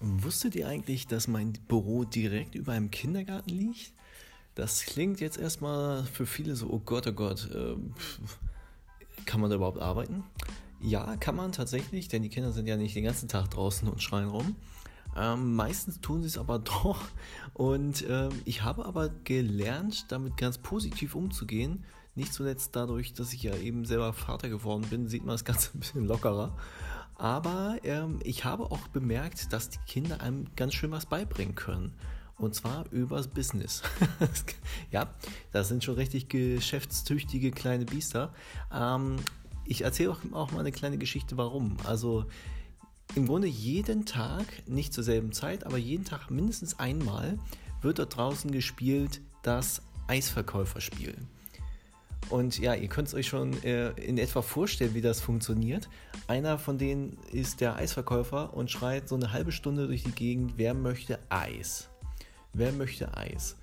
Wusstet ihr eigentlich, dass mein Büro direkt über einem Kindergarten liegt? Das klingt jetzt erstmal für viele so, oh Gott, oh Gott, äh, kann man da überhaupt arbeiten? Ja, kann man tatsächlich, denn die Kinder sind ja nicht den ganzen Tag draußen und schreien rum. Ähm, meistens tun sie es aber doch. Und ähm, ich habe aber gelernt, damit ganz positiv umzugehen. Nicht zuletzt dadurch, dass ich ja eben selber Vater geworden bin, sieht man das Ganze ein bisschen lockerer. Aber ähm, ich habe auch bemerkt, dass die Kinder einem ganz schön was beibringen können. Und zwar übers Business. ja, das sind schon richtig geschäftstüchtige kleine Biester. Ähm, ich erzähle auch, auch mal eine kleine Geschichte, warum. Also im Grunde jeden Tag, nicht zur selben Zeit, aber jeden Tag mindestens einmal wird dort draußen gespielt das Eisverkäuferspiel. Und ja, ihr könnt es euch schon äh, in etwa vorstellen, wie das funktioniert. Einer von denen ist der Eisverkäufer und schreit so eine halbe Stunde durch die Gegend, wer möchte Eis? Wer möchte Eis?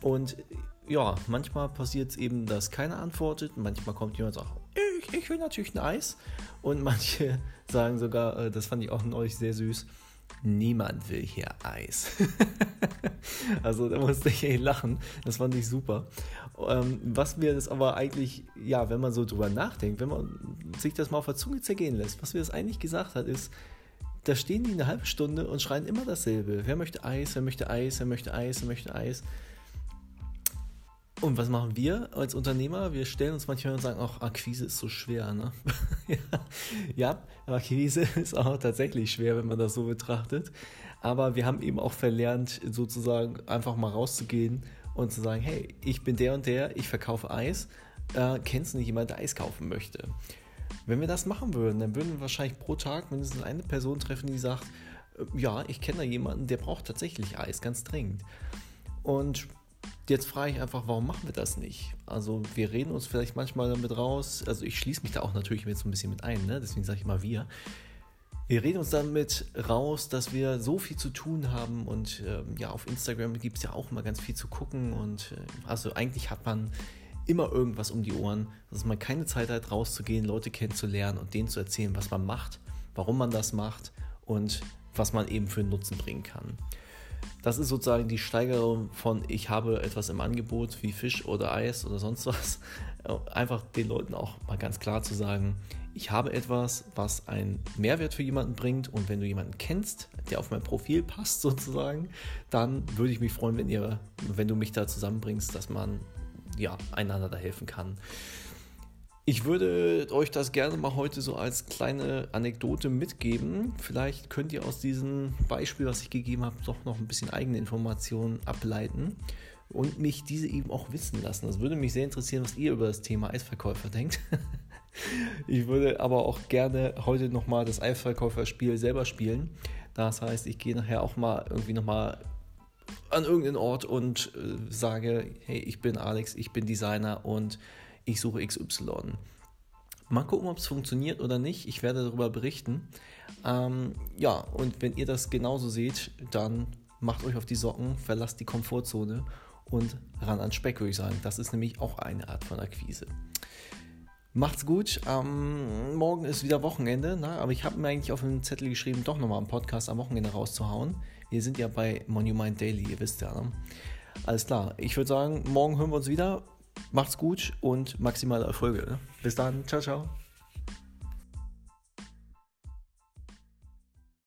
Und ja, manchmal passiert es eben, dass keiner antwortet. Manchmal kommt jemand und sagt, ich, ich will natürlich ein Eis. Und manche sagen sogar, äh, das fand ich auch neulich sehr süß, niemand will hier Eis. also da musste ich echt lachen. Das fand ich super. Ähm, was mir das aber eigentlich, ja, wenn man so drüber nachdenkt, wenn man sich das mal auf der Zunge zergehen lässt, was mir das eigentlich gesagt hat, ist, da stehen die eine halbe Stunde und schreien immer dasselbe. Wer möchte Eis, wer möchte Eis, wer möchte Eis, wer möchte Eis. Und was machen wir als Unternehmer? Wir stellen uns manchmal und sagen, ach, Akquise ist so schwer, ne? ja, Akquise ist auch tatsächlich schwer, wenn man das so betrachtet. Aber wir haben eben auch verlernt, sozusagen einfach mal rauszugehen und zu sagen, hey, ich bin der und der, ich verkaufe Eis. Äh, kennst du nicht jemanden, der Eis kaufen möchte? Wenn wir das machen würden, dann würden wir wahrscheinlich pro Tag mindestens eine Person treffen, die sagt, äh, ja, ich kenne da jemanden, der braucht tatsächlich Eis, ganz dringend. Und Jetzt frage ich einfach, warum machen wir das nicht? Also wir reden uns vielleicht manchmal damit raus, also ich schließe mich da auch natürlich jetzt so ein bisschen mit ein, ne? deswegen sage ich mal wir. Wir reden uns damit raus, dass wir so viel zu tun haben und ähm, ja, auf Instagram gibt es ja auch immer ganz viel zu gucken und äh, also eigentlich hat man immer irgendwas um die Ohren, dass man keine Zeit hat, rauszugehen, Leute kennenzulernen und denen zu erzählen, was man macht, warum man das macht und was man eben für einen Nutzen bringen kann. Das ist sozusagen die Steigerung von ich habe etwas im Angebot wie Fisch oder Eis oder sonst was. Einfach den Leuten auch mal ganz klar zu sagen, ich habe etwas, was einen Mehrwert für jemanden bringt und wenn du jemanden kennst, der auf mein Profil passt sozusagen, dann würde ich mich freuen, wenn ihr, wenn du mich da zusammenbringst, dass man ja einander da helfen kann. Ich würde euch das gerne mal heute so als kleine Anekdote mitgeben. Vielleicht könnt ihr aus diesem Beispiel, was ich gegeben habe, doch noch ein bisschen eigene Informationen ableiten und mich diese eben auch wissen lassen. Das würde mich sehr interessieren, was ihr über das Thema Eisverkäufer denkt. ich würde aber auch gerne heute nochmal das Eisverkäuferspiel selber spielen. Das heißt, ich gehe nachher auch mal irgendwie nochmal an irgendeinen Ort und äh, sage, hey, ich bin Alex, ich bin Designer und ich suche XY. Mal gucken, ob es funktioniert oder nicht. Ich werde darüber berichten. Ähm, ja, und wenn ihr das genauso seht, dann macht euch auf die Socken, verlasst die Komfortzone und ran an Speck, würde ich sagen. Das ist nämlich auch eine Art von Akquise. Macht's gut. Ähm, morgen ist wieder Wochenende, na, ne? aber ich habe mir eigentlich auf den Zettel geschrieben, doch nochmal einen Podcast am Wochenende rauszuhauen. Wir sind ja bei Monument Daily, ihr wisst ja. Ne? Alles klar. Ich würde sagen, morgen hören wir uns wieder. Macht's gut und maximale Erfolge. Bis dann. Ciao, ciao.